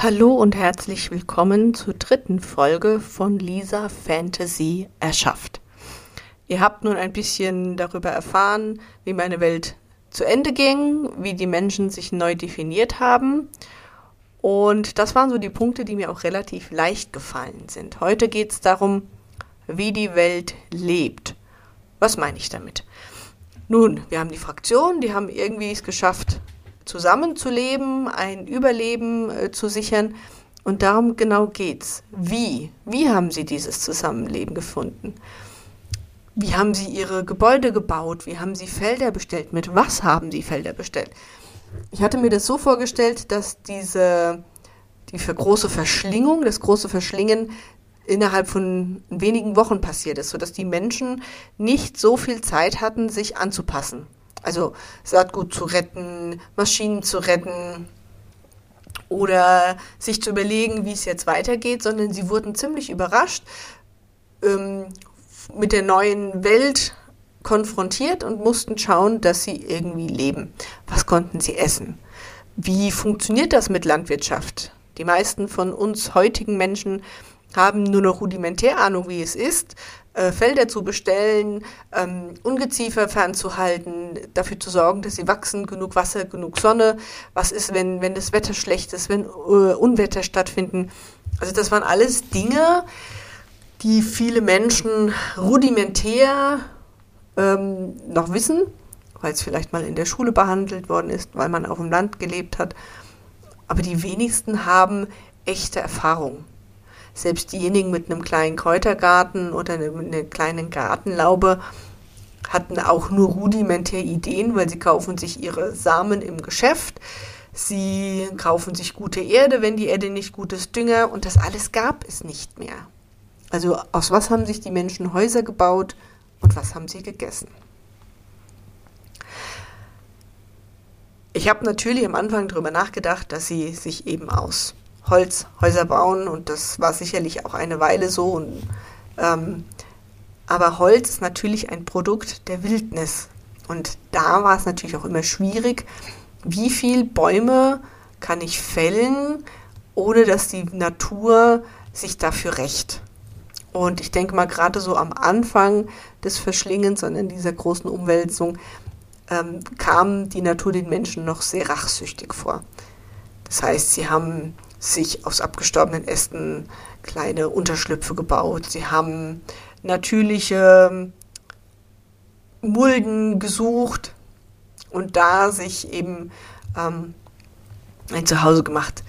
Hallo und herzlich willkommen zur dritten Folge von Lisa Fantasy erschafft. Ihr habt nun ein bisschen darüber erfahren, wie meine Welt zu Ende ging, wie die Menschen sich neu definiert haben. Und das waren so die Punkte, die mir auch relativ leicht gefallen sind. Heute geht es darum, wie die Welt lebt. Was meine ich damit? Nun, wir haben die Fraktionen, die haben irgendwie es geschafft, zusammenzuleben, ein Überleben äh, zu sichern. Und darum genau geht's. Wie? Wie haben sie dieses Zusammenleben gefunden? Wie haben sie ihre Gebäude gebaut? Wie haben sie Felder bestellt? Mit was haben sie Felder bestellt? Ich hatte mir das so vorgestellt, dass diese die große Verschlingung, das große Verschlingen innerhalb von wenigen Wochen passiert ist, sodass die Menschen nicht so viel Zeit hatten, sich anzupassen. Also Saatgut zu retten, Maschinen zu retten oder sich zu überlegen, wie es jetzt weitergeht, sondern sie wurden ziemlich überrascht ähm, mit der neuen Welt konfrontiert und mussten schauen, dass sie irgendwie leben. Was konnten sie essen? Wie funktioniert das mit Landwirtschaft? Die meisten von uns heutigen Menschen haben nur noch rudimentär Ahnung, wie es ist, äh, Felder zu bestellen, ähm, Ungeziefer fernzuhalten, dafür zu sorgen, dass sie wachsen, genug Wasser, genug Sonne. Was ist, wenn, wenn das Wetter schlecht ist, wenn äh, Unwetter stattfinden? Also das waren alles Dinge, die viele Menschen rudimentär ähm, noch wissen, weil es vielleicht mal in der Schule behandelt worden ist, weil man auf dem Land gelebt hat. Aber die wenigsten haben echte Erfahrung. Selbst diejenigen mit einem kleinen Kräutergarten oder einer kleinen Gartenlaube hatten auch nur rudimentär Ideen, weil sie kaufen sich ihre Samen im Geschäft. Sie kaufen sich gute Erde, wenn die Erde nicht gut ist, Dünger und das alles gab es nicht mehr. Also aus was haben sich die Menschen Häuser gebaut und was haben sie gegessen? Ich habe natürlich am Anfang darüber nachgedacht, dass sie sich eben aus Holzhäuser bauen und das war sicherlich auch eine Weile so. Und, ähm, aber Holz ist natürlich ein Produkt der Wildnis und da war es natürlich auch immer schwierig, wie viel Bäume kann ich fällen, ohne dass die Natur sich dafür rächt. Und ich denke mal, gerade so am Anfang des Verschlingens und in dieser großen Umwälzung ähm, kam die Natur den Menschen noch sehr rachsüchtig vor. Das heißt, sie haben sich aus abgestorbenen Ästen kleine Unterschlüpfe gebaut. Sie haben natürliche Mulden gesucht und da sich eben ähm, ein Zuhause gemacht.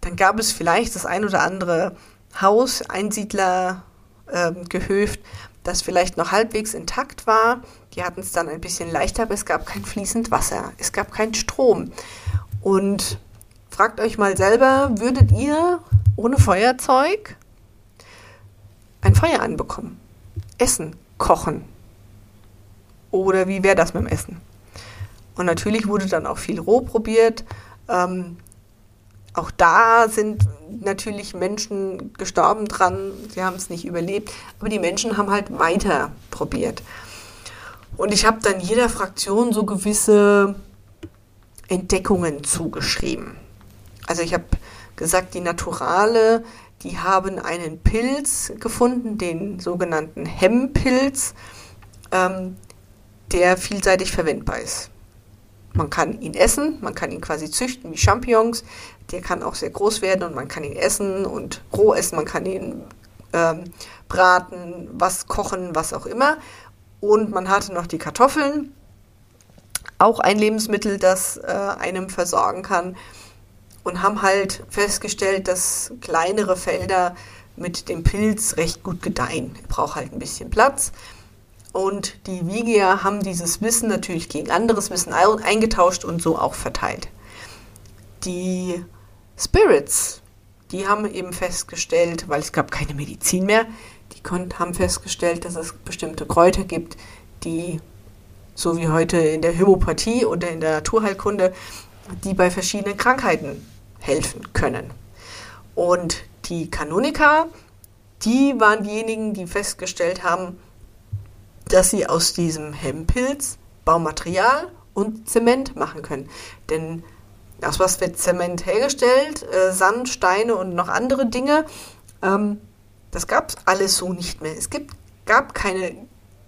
Dann gab es vielleicht das ein oder andere Haus, Einsiedler, ähm, das vielleicht noch halbwegs intakt war. Die hatten es dann ein bisschen leichter, aber es gab kein fließend Wasser, es gab keinen Strom. Und Fragt euch mal selber, würdet ihr ohne Feuerzeug ein Feuer anbekommen? Essen, kochen? Oder wie wäre das mit dem Essen? Und natürlich wurde dann auch viel roh probiert. Ähm, auch da sind natürlich Menschen gestorben dran, sie haben es nicht überlebt, aber die Menschen haben halt weiter probiert. Und ich habe dann jeder Fraktion so gewisse Entdeckungen zugeschrieben. Also ich habe gesagt, die Naturale, die haben einen Pilz gefunden, den sogenannten Hemmpilz, ähm, der vielseitig verwendbar ist. Man kann ihn essen, man kann ihn quasi züchten wie Champignons. Der kann auch sehr groß werden und man kann ihn essen und roh essen, man kann ihn ähm, braten, was kochen, was auch immer. Und man hatte noch die Kartoffeln, auch ein Lebensmittel, das äh, einem versorgen kann und haben halt festgestellt, dass kleinere Felder mit dem Pilz recht gut gedeihen. Er braucht halt ein bisschen Platz. Und die Vigier haben dieses Wissen natürlich gegen anderes Wissen eingetauscht und so auch verteilt. Die Spirits, die haben eben festgestellt, weil es gab keine Medizin mehr, Die haben festgestellt, dass es bestimmte Kräuter gibt, die, so wie heute in der Homöopathie oder in der Naturheilkunde, die bei verschiedenen Krankheiten helfen können. Und die Kanoniker, die waren diejenigen, die festgestellt haben, dass sie aus diesem Hemmpilz Baumaterial und Zement machen können. Denn aus was wird Zement hergestellt? Äh, Sand, Steine und noch andere Dinge. Ähm, das gab es alles so nicht mehr. Es gibt, gab keine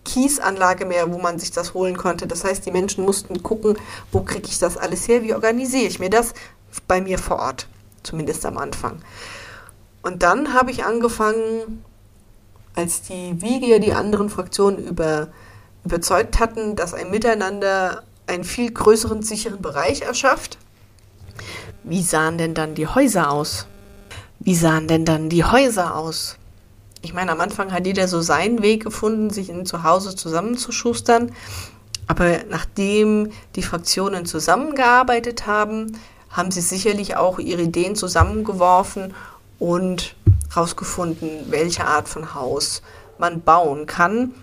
Kiesanlage mehr, wo man sich das holen konnte. Das heißt, die Menschen mussten gucken, wo kriege ich das alles her, wie organisiere ich mir das bei mir vor Ort, zumindest am Anfang. Und dann habe ich angefangen, als die Wiege die anderen Fraktionen über, überzeugt hatten, dass ein Miteinander einen viel größeren sicheren Bereich erschafft. Wie sahen denn dann die Häuser aus? Wie sahen denn dann die Häuser aus? Ich meine, am Anfang hat jeder so seinen Weg gefunden, sich in Zuhause zusammenzuschustern. Aber nachdem die Fraktionen zusammengearbeitet haben, haben sie sicherlich auch ihre Ideen zusammengeworfen und herausgefunden, welche Art von Haus man bauen kann,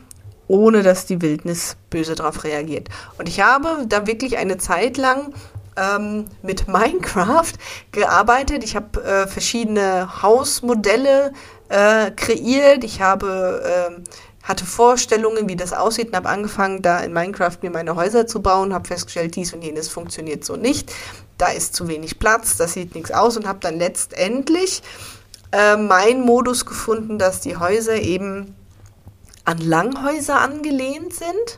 ohne dass die Wildnis böse darauf reagiert. Und ich habe da wirklich eine Zeit lang ähm, mit Minecraft gearbeitet. Ich habe äh, verschiedene Hausmodelle äh, kreiert. Ich habe äh, hatte Vorstellungen, wie das aussieht und habe angefangen, da in Minecraft mir meine Häuser zu bauen, habe festgestellt, dies und jenes funktioniert so nicht. Da ist zu wenig Platz, das sieht nichts aus und habe dann letztendlich äh, meinen Modus gefunden, dass die Häuser eben an Langhäuser angelehnt sind,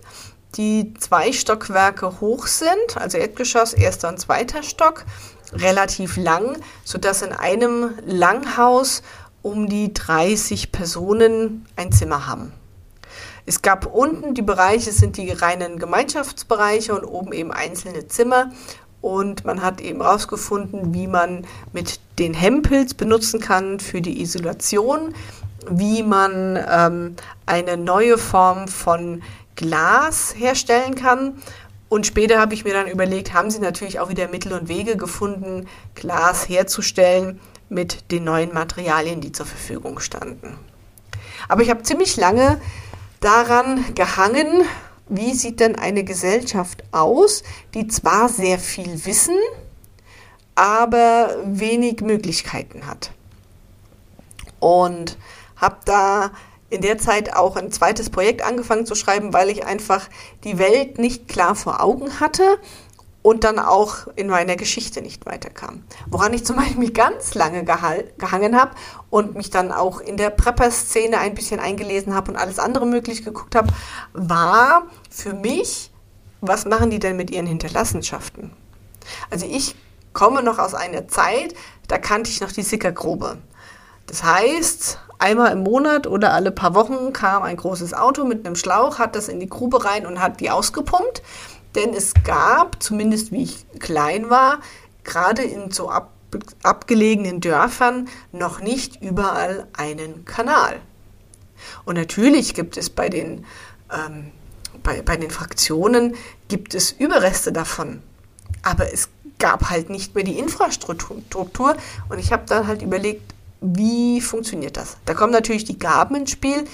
die zwei Stockwerke hoch sind, also Erdgeschoss, erster und zweiter Stock, relativ lang, sodass in einem Langhaus um die 30 Personen ein Zimmer haben. Es gab unten die Bereiche, sind die reinen Gemeinschaftsbereiche und oben eben einzelne Zimmer. Und man hat eben herausgefunden, wie man mit den Hempels benutzen kann für die Isolation, wie man ähm, eine neue Form von Glas herstellen kann. Und später habe ich mir dann überlegt, haben sie natürlich auch wieder Mittel und Wege gefunden, Glas herzustellen mit den neuen Materialien, die zur Verfügung standen. Aber ich habe ziemlich lange daran gehangen, wie sieht denn eine Gesellschaft aus, die zwar sehr viel wissen, aber wenig Möglichkeiten hat. Und habe da in der Zeit auch ein zweites Projekt angefangen zu schreiben, weil ich einfach die Welt nicht klar vor Augen hatte und dann auch in meiner Geschichte nicht weiterkam. Woran ich zum Beispiel ganz lange gehangen habe und mich dann auch in der Prepper-Szene ein bisschen eingelesen habe und alles andere möglich geguckt habe, war für mich, was machen die denn mit ihren Hinterlassenschaften? Also ich komme noch aus einer Zeit, da kannte ich noch die Sickergrube. Das heißt, einmal im Monat oder alle paar Wochen kam ein großes Auto mit einem Schlauch, hat das in die Grube rein und hat die ausgepumpt denn es gab, zumindest wie ich klein war, gerade in so ab, abgelegenen Dörfern noch nicht überall einen Kanal. Und natürlich gibt es bei den, ähm, bei, bei den Fraktionen gibt es Überreste davon. Aber es gab halt nicht mehr die Infrastruktur und ich habe dann halt überlegt, wie funktioniert das? Da kommen natürlich die Gaben ins Spiel.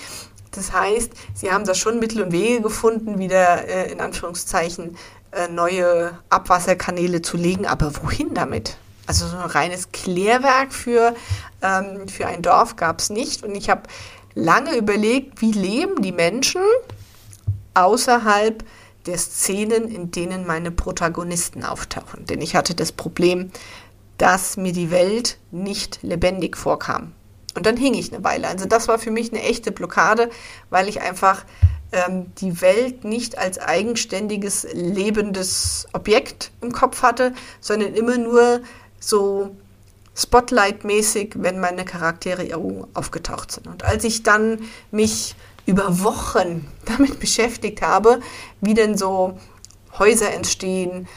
Das heißt, sie haben da schon Mittel und Wege gefunden, wieder äh, in Anführungszeichen äh, neue Abwasserkanäle zu legen, aber wohin damit? Also so ein reines Klärwerk für, ähm, für ein Dorf gab es nicht. Und ich habe lange überlegt, wie leben die Menschen außerhalb der Szenen, in denen meine Protagonisten auftauchen. Denn ich hatte das Problem, dass mir die Welt nicht lebendig vorkam. Und dann hing ich eine Weile. Also das war für mich eine echte Blockade, weil ich einfach ähm, die Welt nicht als eigenständiges, lebendes Objekt im Kopf hatte, sondern immer nur so Spotlight-mäßig, wenn meine Charaktere irgendwo aufgetaucht sind. Und als ich dann mich über Wochen damit beschäftigt habe, wie denn so Häuser entstehen,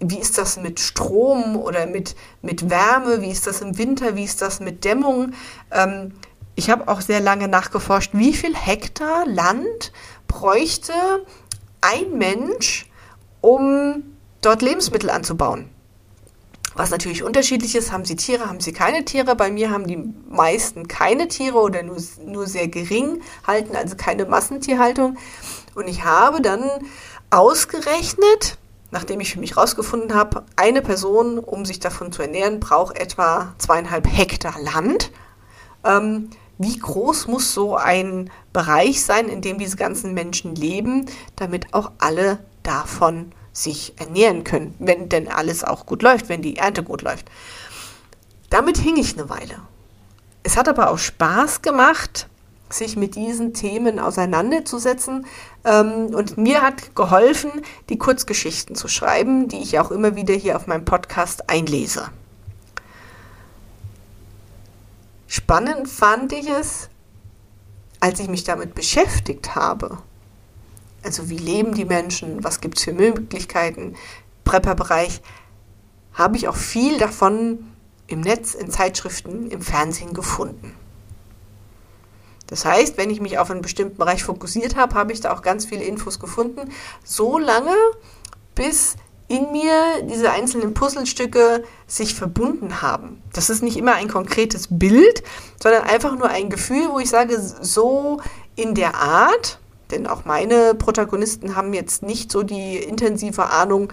wie ist das mit Strom oder mit, mit Wärme, wie ist das im Winter, wie ist das mit Dämmung. Ähm, ich habe auch sehr lange nachgeforscht, wie viel Hektar Land bräuchte ein Mensch, um dort Lebensmittel anzubauen. Was natürlich unterschiedlich ist, haben sie Tiere, haben sie keine Tiere. Bei mir haben die meisten keine Tiere oder nur, nur sehr gering halten, also keine Massentierhaltung. Und ich habe dann ausgerechnet, nachdem ich für mich rausgefunden habe, eine Person, um sich davon zu ernähren, braucht etwa zweieinhalb Hektar Land. Ähm, wie groß muss so ein Bereich sein, in dem diese ganzen Menschen leben, damit auch alle davon sich ernähren können, wenn denn alles auch gut läuft, wenn die Ernte gut läuft. Damit hing ich eine Weile. Es hat aber auch Spaß gemacht, sich mit diesen Themen auseinanderzusetzen. Ähm, und mir hat geholfen, die Kurzgeschichten zu schreiben, die ich auch immer wieder hier auf meinem Podcast einlese. Spannend fand ich es, als ich mich damit beschäftigt habe, also wie leben die Menschen, was gibt es für Möglichkeiten, Prepper-Bereich, habe ich auch viel davon im Netz, in Zeitschriften, im Fernsehen gefunden. Das heißt, wenn ich mich auf einen bestimmten Bereich fokussiert habe, habe ich da auch ganz viele Infos gefunden, so lange, bis in mir diese einzelnen Puzzlestücke sich verbunden haben. Das ist nicht immer ein konkretes Bild, sondern einfach nur ein Gefühl, wo ich sage, so in der Art, denn auch meine Protagonisten haben jetzt nicht so die intensive Ahnung,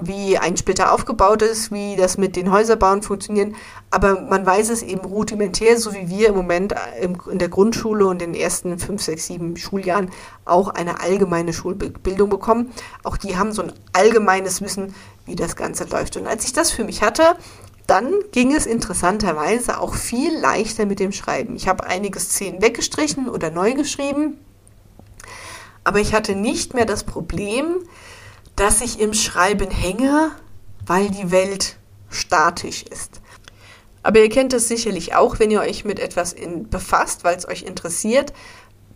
wie ein Splitter aufgebaut ist, wie das mit den Häuserbauen funktioniert. Aber man weiß es eben rudimentär, so wie wir im Moment in der Grundschule und in den ersten fünf, sechs, sieben Schuljahren auch eine allgemeine Schulbildung bekommen. Auch die haben so ein allgemeines Wissen, wie das Ganze läuft. Und als ich das für mich hatte, dann ging es interessanterweise auch viel leichter mit dem Schreiben. Ich habe einige Szenen weggestrichen oder neu geschrieben aber ich hatte nicht mehr das Problem, dass ich im Schreiben hänge, weil die Welt statisch ist. Aber ihr kennt es sicherlich auch, wenn ihr euch mit etwas in, befasst, weil es euch interessiert,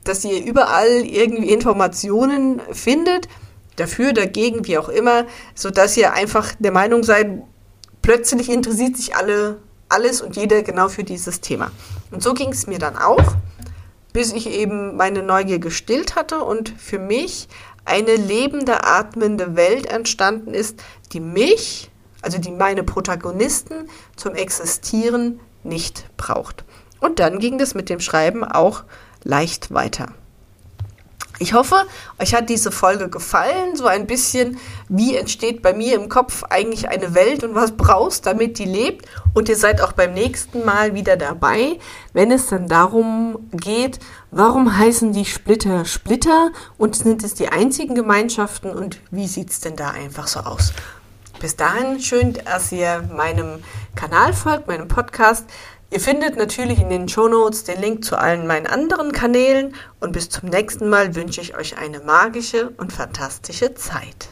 dass ihr überall irgendwie Informationen findet, dafür, dagegen, wie auch immer, sodass ihr einfach der Meinung seid, plötzlich interessiert sich alle, alles und jeder genau für dieses Thema. Und so ging es mir dann auch bis ich eben meine Neugier gestillt hatte und für mich eine lebende, atmende Welt entstanden ist, die mich, also die meine Protagonisten zum Existieren nicht braucht. Und dann ging es mit dem Schreiben auch leicht weiter. Ich hoffe, euch hat diese Folge gefallen, so ein bisschen, wie entsteht bei mir im Kopf eigentlich eine Welt und was brauchst, damit die lebt. Und ihr seid auch beim nächsten Mal wieder dabei, wenn es dann darum geht, warum heißen die Splitter Splitter und sind es die einzigen Gemeinschaften und wie sieht es denn da einfach so aus? Bis dahin schön, dass ihr meinem Kanal folgt, meinem Podcast. Ihr findet natürlich in den Show Notes den Link zu allen meinen anderen Kanälen und bis zum nächsten Mal wünsche ich euch eine magische und fantastische Zeit.